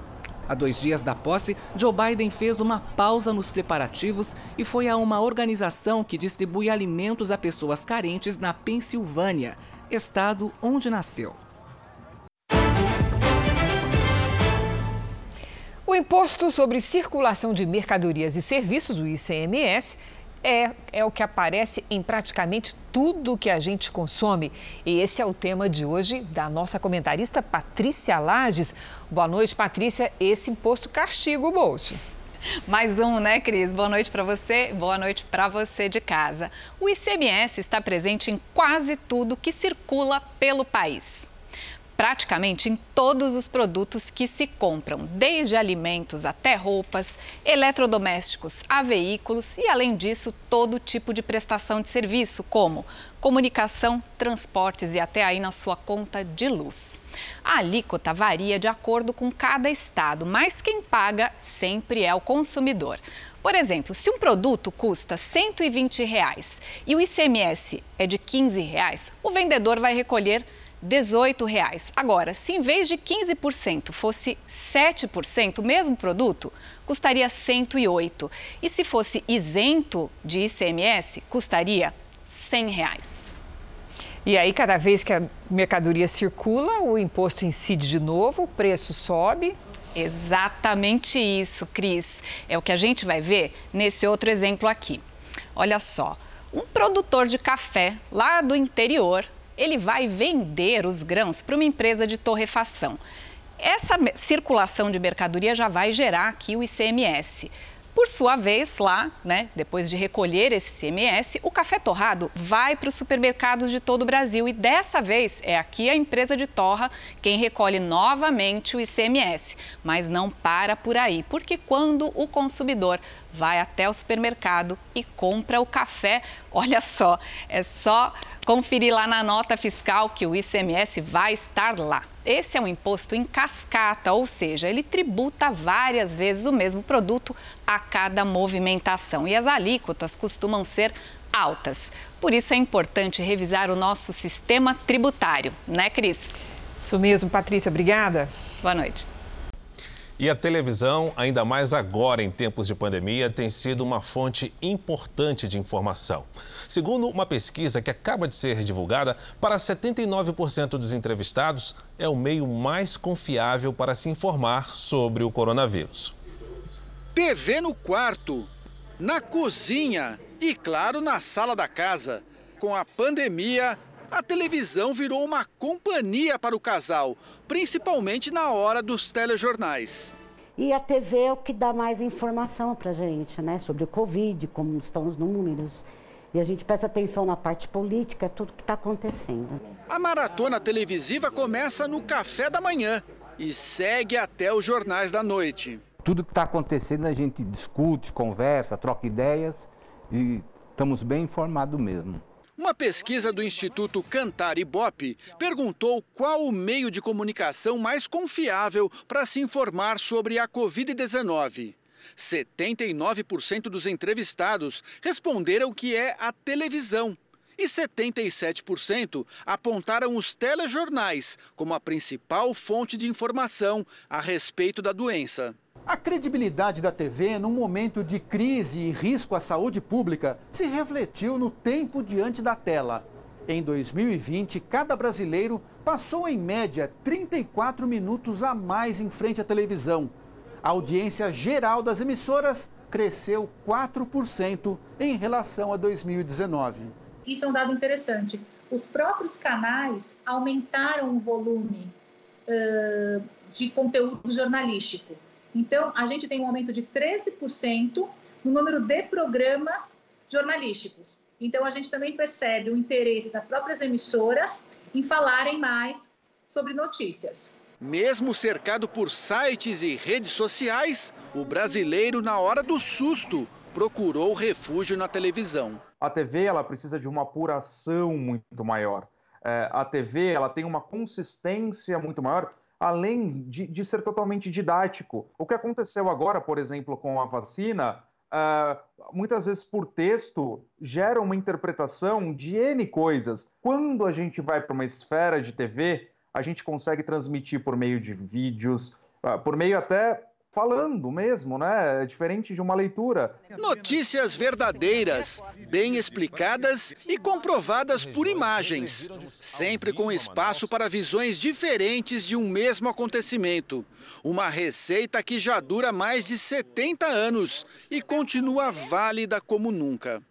Há dois dias da posse, Joe Biden fez uma pausa nos preparativos e foi a uma organização que distribui alimentos a pessoas carentes na Pensilvânia, estado onde nasceu. O imposto sobre circulação de mercadorias e serviços, o ICMS, é, é o que aparece em praticamente tudo que a gente consome. E esse é o tema de hoje da nossa comentarista Patrícia Lages. Boa noite, Patrícia. Esse imposto castiga o bolso. Mais um, né, Cris? Boa noite para você, boa noite para você de casa. O ICMS está presente em quase tudo que circula pelo país praticamente em todos os produtos que se compram, desde alimentos até roupas, eletrodomésticos a veículos e, além disso, todo tipo de prestação de serviço, como comunicação, transportes e até aí na sua conta de luz. A alíquota varia de acordo com cada estado, mas quem paga sempre é o consumidor. Por exemplo, se um produto custa 120 reais, e o ICMS é de 15 reais, o vendedor vai recolher R$ 18 reais. Agora, se em vez de 15% fosse 7% o mesmo produto, custaria 108. E se fosse isento de ICMS, custaria 100 reais. E aí, cada vez que a mercadoria circula, o imposto incide de novo, o preço sobe. Exatamente isso, Cris. É o que a gente vai ver nesse outro exemplo aqui. Olha só, um produtor de café lá do interior ele vai vender os grãos para uma empresa de torrefação. Essa circulação de mercadoria já vai gerar aqui o ICMS. Por sua vez, lá, né, depois de recolher esse ICMS, o café torrado vai para os supermercados de todo o Brasil e dessa vez é aqui a empresa de torra quem recolhe novamente o ICMS. Mas não para por aí, porque quando o consumidor vai até o supermercado e compra o café, olha só, é só conferir lá na nota fiscal que o ICMS vai estar lá. Esse é um imposto em cascata, ou seja, ele tributa várias vezes o mesmo produto a cada movimentação. E as alíquotas costumam ser altas. Por isso é importante revisar o nosso sistema tributário, né, Cris? Isso mesmo, Patrícia. Obrigada. Boa noite. E a televisão, ainda mais agora em tempos de pandemia, tem sido uma fonte importante de informação. Segundo uma pesquisa que acaba de ser divulgada, para 79% dos entrevistados, é o meio mais confiável para se informar sobre o coronavírus. TV no quarto, na cozinha e, claro, na sala da casa. Com a pandemia, a televisão virou uma companhia para o casal, principalmente na hora dos telejornais. E a TV é o que dá mais informação para a gente, né? Sobre o Covid, como estão os números. E a gente presta atenção na parte política, tudo que está acontecendo. A maratona televisiva começa no café da manhã e segue até os jornais da noite. tudo que está acontecendo a gente discute, conversa, troca ideias e estamos bem informados mesmo. Uma pesquisa do Instituto Cantar Ibope perguntou qual o meio de comunicação mais confiável para se informar sobre a Covid-19. 79% dos entrevistados responderam que é a televisão e 77% apontaram os telejornais como a principal fonte de informação a respeito da doença. A credibilidade da TV num momento de crise e risco à saúde pública se refletiu no tempo diante da tela. Em 2020, cada brasileiro passou em média 34 minutos a mais em frente à televisão. A audiência geral das emissoras cresceu 4% em relação a 2019. Isso é um dado interessante. Os próprios canais aumentaram o volume uh, de conteúdo jornalístico. Então, a gente tem um aumento de 13% no número de programas jornalísticos. Então, a gente também percebe o interesse das próprias emissoras em falarem mais sobre notícias. Mesmo cercado por sites e redes sociais, o brasileiro, na hora do susto, procurou refúgio na televisão. A TV ela precisa de uma apuração muito maior. É, a TV ela tem uma consistência muito maior além de, de, ser totalmente didático. O que aconteceu agora, por exemplo, com a vacina, uh, muitas vezes por texto, gera uma interpretação de N coisas. Quando a gente vai para uma esfera de TV, a gente consegue transmitir por meio de vídeos, uh, por meio até falando mesmo, né? É diferente de uma leitura. Notícias verdadeiras, bem explicadas e comprovadas por imagens, sempre com espaço para visões diferentes de um mesmo acontecimento. Uma receita que já dura mais de 70 anos e continua válida como nunca.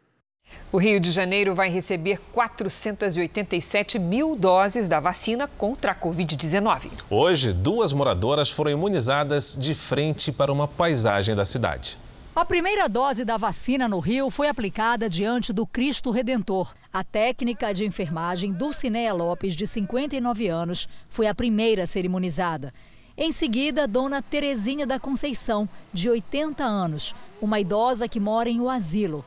O Rio de Janeiro vai receber 487 mil doses da vacina contra a Covid-19. Hoje, duas moradoras foram imunizadas de frente para uma paisagem da cidade. A primeira dose da vacina no Rio foi aplicada diante do Cristo Redentor. A técnica de enfermagem Dulcineia Lopes, de 59 anos, foi a primeira a ser imunizada. Em seguida, Dona Terezinha da Conceição, de 80 anos, uma idosa que mora em o asilo.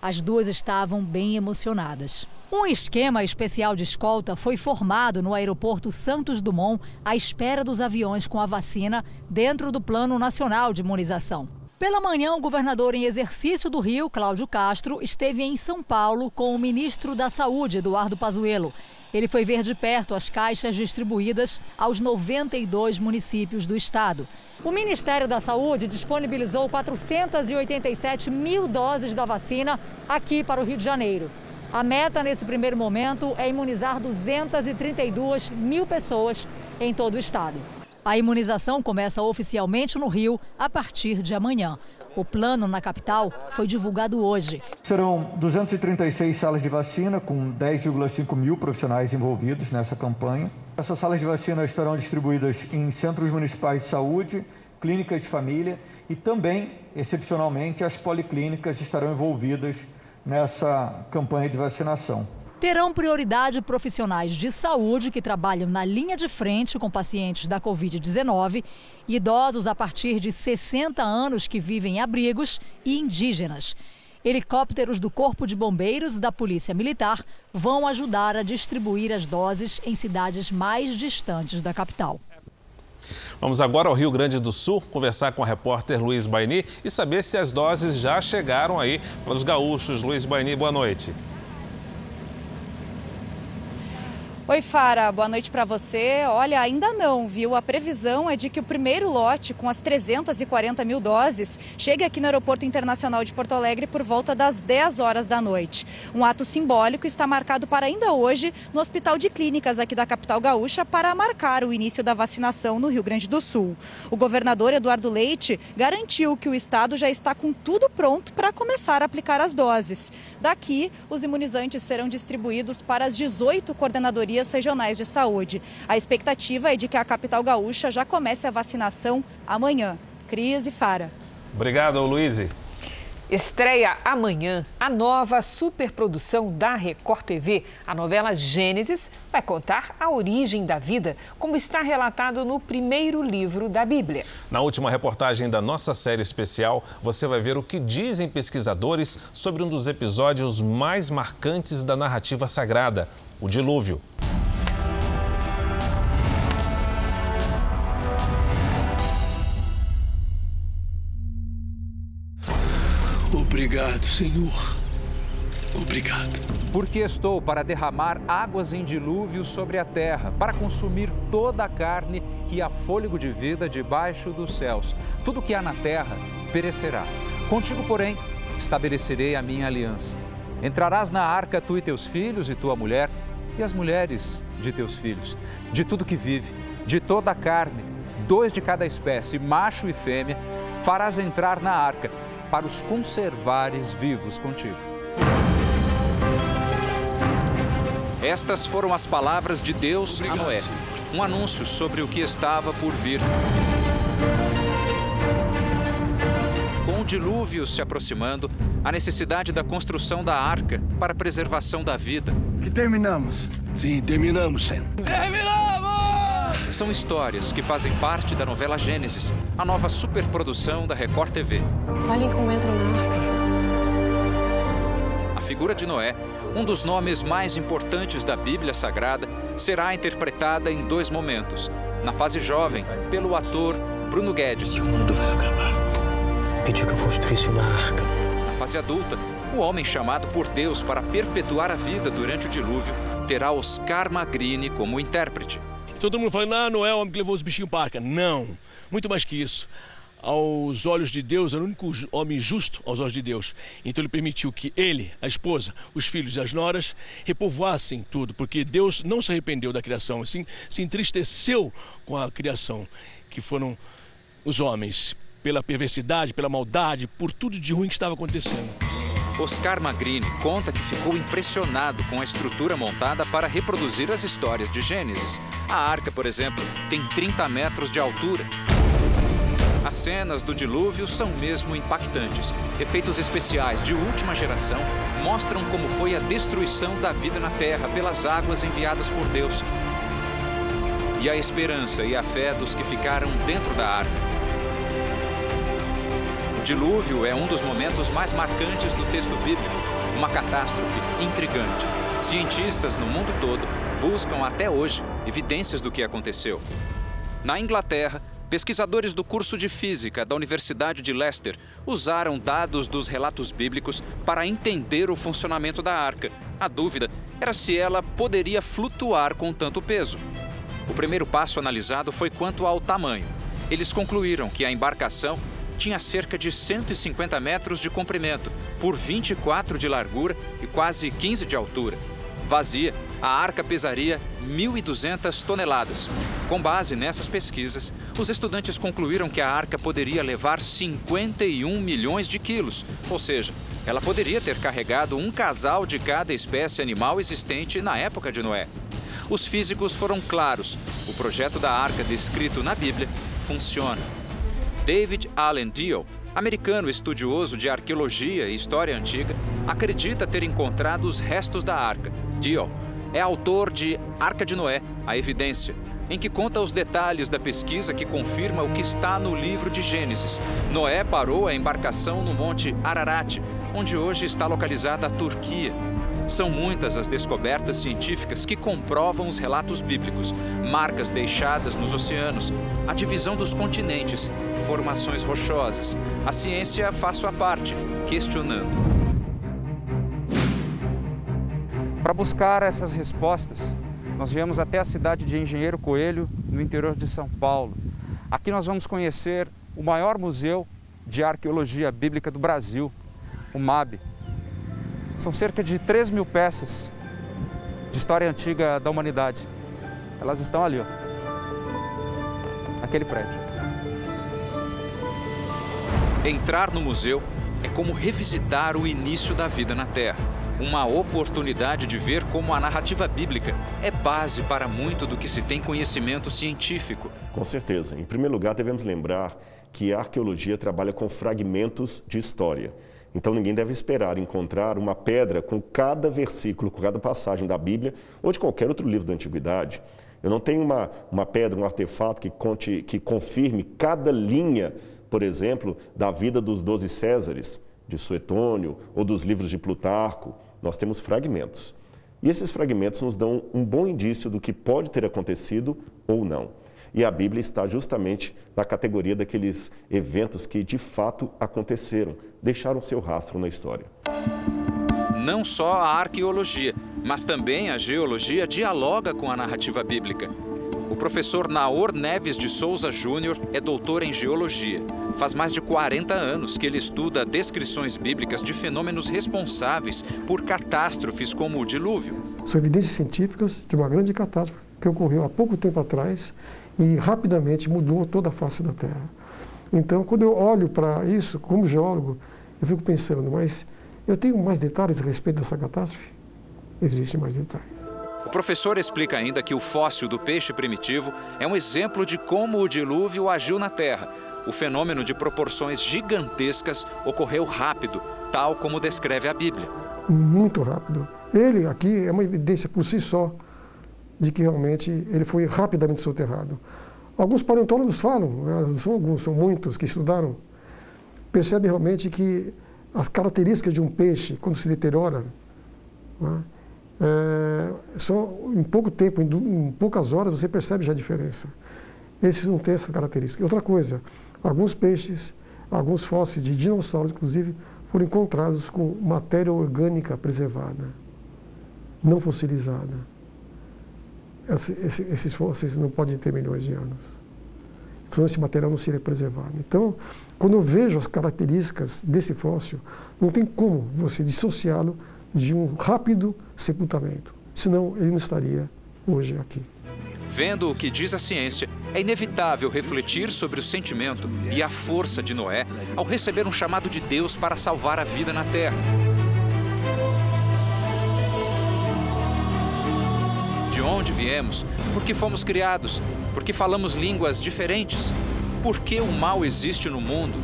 As duas estavam bem emocionadas. Um esquema especial de escolta foi formado no aeroporto Santos Dumont à espera dos aviões com a vacina dentro do Plano Nacional de Imunização. Pela manhã, o governador em exercício do Rio, Cláudio Castro, esteve em São Paulo com o ministro da Saúde, Eduardo Pazuello. Ele foi ver de perto as caixas distribuídas aos 92 municípios do estado. O Ministério da Saúde disponibilizou 487 mil doses da vacina aqui para o Rio de Janeiro. A meta nesse primeiro momento é imunizar 232 mil pessoas em todo o estado. A imunização começa oficialmente no Rio a partir de amanhã. O plano na capital foi divulgado hoje. Serão 236 salas de vacina, com 10,5 mil profissionais envolvidos nessa campanha. Essas salas de vacina estarão distribuídas em centros municipais de saúde, clínicas de família e também, excepcionalmente, as policlínicas estarão envolvidas nessa campanha de vacinação. Terão prioridade profissionais de saúde que trabalham na linha de frente com pacientes da Covid-19, idosos a partir de 60 anos que vivem em abrigos e indígenas. Helicópteros do Corpo de Bombeiros e da Polícia Militar vão ajudar a distribuir as doses em cidades mais distantes da capital. Vamos agora ao Rio Grande do Sul conversar com a repórter Luiz Baini e saber se as doses já chegaram aí para os gaúchos. Luiz Baini, boa noite. Oi, Fara, boa noite para você. Olha, ainda não, viu? A previsão é de que o primeiro lote, com as 340 mil doses, chegue aqui no Aeroporto Internacional de Porto Alegre por volta das 10 horas da noite. Um ato simbólico está marcado para ainda hoje no Hospital de Clínicas aqui da capital gaúcha para marcar o início da vacinação no Rio Grande do Sul. O governador Eduardo Leite garantiu que o estado já está com tudo pronto para começar a aplicar as doses. Daqui, os imunizantes serão distribuídos para as 18 coordenadorias secretarias regionais de saúde. A expectativa é de que a capital gaúcha já comece a vacinação amanhã. Cris e Fara. Obrigado, Luiz. Estreia amanhã a nova superprodução da Record TV. A novela Gênesis vai contar a origem da vida, como está relatado no primeiro livro da Bíblia. Na última reportagem da nossa série especial, você vai ver o que dizem pesquisadores sobre um dos episódios mais marcantes da narrativa sagrada, o dilúvio. Obrigado, Senhor. Obrigado. Porque estou para derramar águas em dilúvio sobre a terra, para consumir toda a carne que há fôlego de vida debaixo dos céus. Tudo que há na terra perecerá. Contigo, porém, estabelecerei a minha aliança. Entrarás na arca tu e teus filhos e tua mulher e as mulheres de teus filhos, de tudo que vive, de toda a carne, dois de cada espécie, macho e fêmea, farás entrar na arca para os conservares vivos contigo. Estas foram as palavras de Deus a Noé, um anúncio sobre o que estava por vir. Com o dilúvio se aproximando, a necessidade da construção da arca para a preservação da vida. Que terminamos. Sim, terminamos, Sam. Terminamos! São histórias que fazem parte da novela Gênesis, a nova superprodução da Record TV. Olhem como entram na arca. A figura de Noé, um dos nomes mais importantes da Bíblia Sagrada, será interpretada em dois momentos. Na fase jovem, pelo ator Bruno Guedes. E o mundo vai acabar. Pediu que eu construísse uma arca. Na fase adulta, o homem chamado por Deus para perpetuar a vida durante o dilúvio terá Oscar Magrini como intérprete. Todo mundo fala, não, não é o homem que levou os bichinhos para a arca. Não, muito mais que isso. Aos olhos de Deus, era o único homem justo aos olhos de Deus. Então ele permitiu que ele, a esposa, os filhos e as noras repovoassem tudo, porque Deus não se arrependeu da criação, assim se entristeceu com a criação, que foram os homens, pela perversidade, pela maldade, por tudo de ruim que estava acontecendo. Oscar Magrini conta que ficou impressionado com a estrutura montada para reproduzir as histórias de Gênesis. A arca, por exemplo, tem 30 metros de altura. As cenas do dilúvio são mesmo impactantes. Efeitos especiais de última geração mostram como foi a destruição da vida na Terra pelas águas enviadas por Deus. E a esperança e a fé dos que ficaram dentro da arca dilúvio é um dos momentos mais marcantes do texto bíblico, uma catástrofe intrigante. Cientistas no mundo todo buscam até hoje evidências do que aconteceu. Na Inglaterra, pesquisadores do curso de física da Universidade de Leicester usaram dados dos relatos bíblicos para entender o funcionamento da arca. A dúvida era se ela poderia flutuar com tanto peso. O primeiro passo analisado foi quanto ao tamanho. Eles concluíram que a embarcação tinha cerca de 150 metros de comprimento, por 24 de largura e quase 15 de altura. Vazia, a arca pesaria 1.200 toneladas. Com base nessas pesquisas, os estudantes concluíram que a arca poderia levar 51 milhões de quilos, ou seja, ela poderia ter carregado um casal de cada espécie animal existente na época de Noé. Os físicos foram claros: o projeto da arca descrito na Bíblia funciona. David Allen Deal, americano estudioso de arqueologia e história antiga, acredita ter encontrado os restos da arca. Deal é autor de Arca de Noé, a Evidência, em que conta os detalhes da pesquisa que confirma o que está no livro de Gênesis. Noé parou a embarcação no Monte Ararat, onde hoje está localizada a Turquia. São muitas as descobertas científicas que comprovam os relatos bíblicos, marcas deixadas nos oceanos, a divisão dos continentes, formações rochosas. A ciência faz sua parte, questionando. Para buscar essas respostas, nós viemos até a cidade de Engenheiro Coelho, no interior de São Paulo. Aqui nós vamos conhecer o maior museu de arqueologia bíblica do Brasil, o MAB, são cerca de 3 mil peças de história antiga da humanidade. Elas estão ali, ó, naquele prédio. Entrar no museu é como revisitar o início da vida na Terra. Uma oportunidade de ver como a narrativa bíblica é base para muito do que se tem conhecimento científico. Com certeza. Em primeiro lugar, devemos lembrar que a arqueologia trabalha com fragmentos de história. Então ninguém deve esperar encontrar uma pedra com cada versículo, com cada passagem da Bíblia ou de qualquer outro livro da antiguidade. Eu não tenho uma, uma pedra, um artefato que, conte, que confirme cada linha, por exemplo, da vida dos doze Césares, de Suetônio, ou dos livros de Plutarco. Nós temos fragmentos. E esses fragmentos nos dão um bom indício do que pode ter acontecido ou não. E a Bíblia está justamente na categoria daqueles eventos que de fato aconteceram, deixaram seu rastro na história. Não só a arqueologia, mas também a geologia dialoga com a narrativa bíblica. O professor Naor Neves de Souza Júnior é doutor em geologia. Faz mais de 40 anos que ele estuda descrições bíblicas de fenômenos responsáveis por catástrofes como o dilúvio. São evidências científicas de uma grande catástrofe que ocorreu há pouco tempo atrás e rapidamente mudou toda a face da Terra. Então, quando eu olho para isso como geólogo, eu fico pensando, mas eu tenho mais detalhes a respeito dessa catástrofe? Existem mais detalhes. O professor explica ainda que o fóssil do peixe primitivo é um exemplo de como o dilúvio agiu na Terra. O fenômeno de proporções gigantescas ocorreu rápido, tal como descreve a Bíblia. Muito rápido. Ele aqui é uma evidência por si só de que realmente ele foi rapidamente soterrado. Alguns paleontólogos falam, né, são alguns, são muitos que estudaram, percebem realmente que as características de um peixe, quando se deteriora, né, é, só em pouco tempo, em, em, poucas horas, você percebe já a diferença. Esses não têm essas características. Outra coisa, alguns peixes, alguns fósseis de dinossauros, inclusive, foram encontrados com matéria orgânica preservada, não fossilizada esse, esses fósseis não podem ter milhões de anos. Então esse material não seria preservado. Então, quando eu vejo as características desse fóssil, não tem como você dissociá-lo de um rápido sepultamento. Senão ele não estaria hoje aqui. Vendo o que diz a ciência, é inevitável refletir sobre o sentimento e a força de Noé ao receber um chamado de Deus para salvar a vida na Terra. Viemos, por que fomos criados, por que falamos línguas diferentes, por que o mal existe no mundo.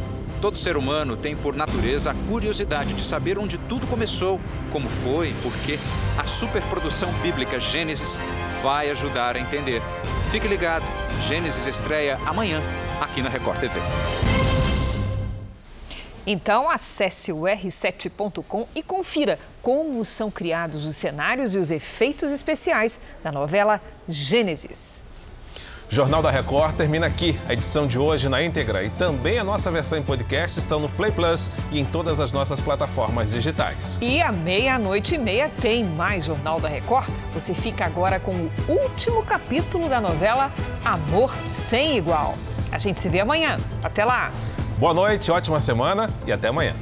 Todo ser humano tem por natureza a curiosidade de saber onde tudo começou, como foi, por quê. A superprodução bíblica Gênesis vai ajudar a entender. Fique ligado, Gênesis estreia amanhã aqui na Record TV. Então acesse o r7.com e confira como são criados os cenários e os efeitos especiais da novela Gênesis. Jornal da Record termina aqui. A edição de hoje na íntegra e também a nossa versão em podcast estão no Play Plus e em todas as nossas plataformas digitais. E à meia-noite e meia tem mais Jornal da Record. Você fica agora com o último capítulo da novela Amor Sem Igual. A gente se vê amanhã. Até lá! Boa noite, ótima semana e até amanhã.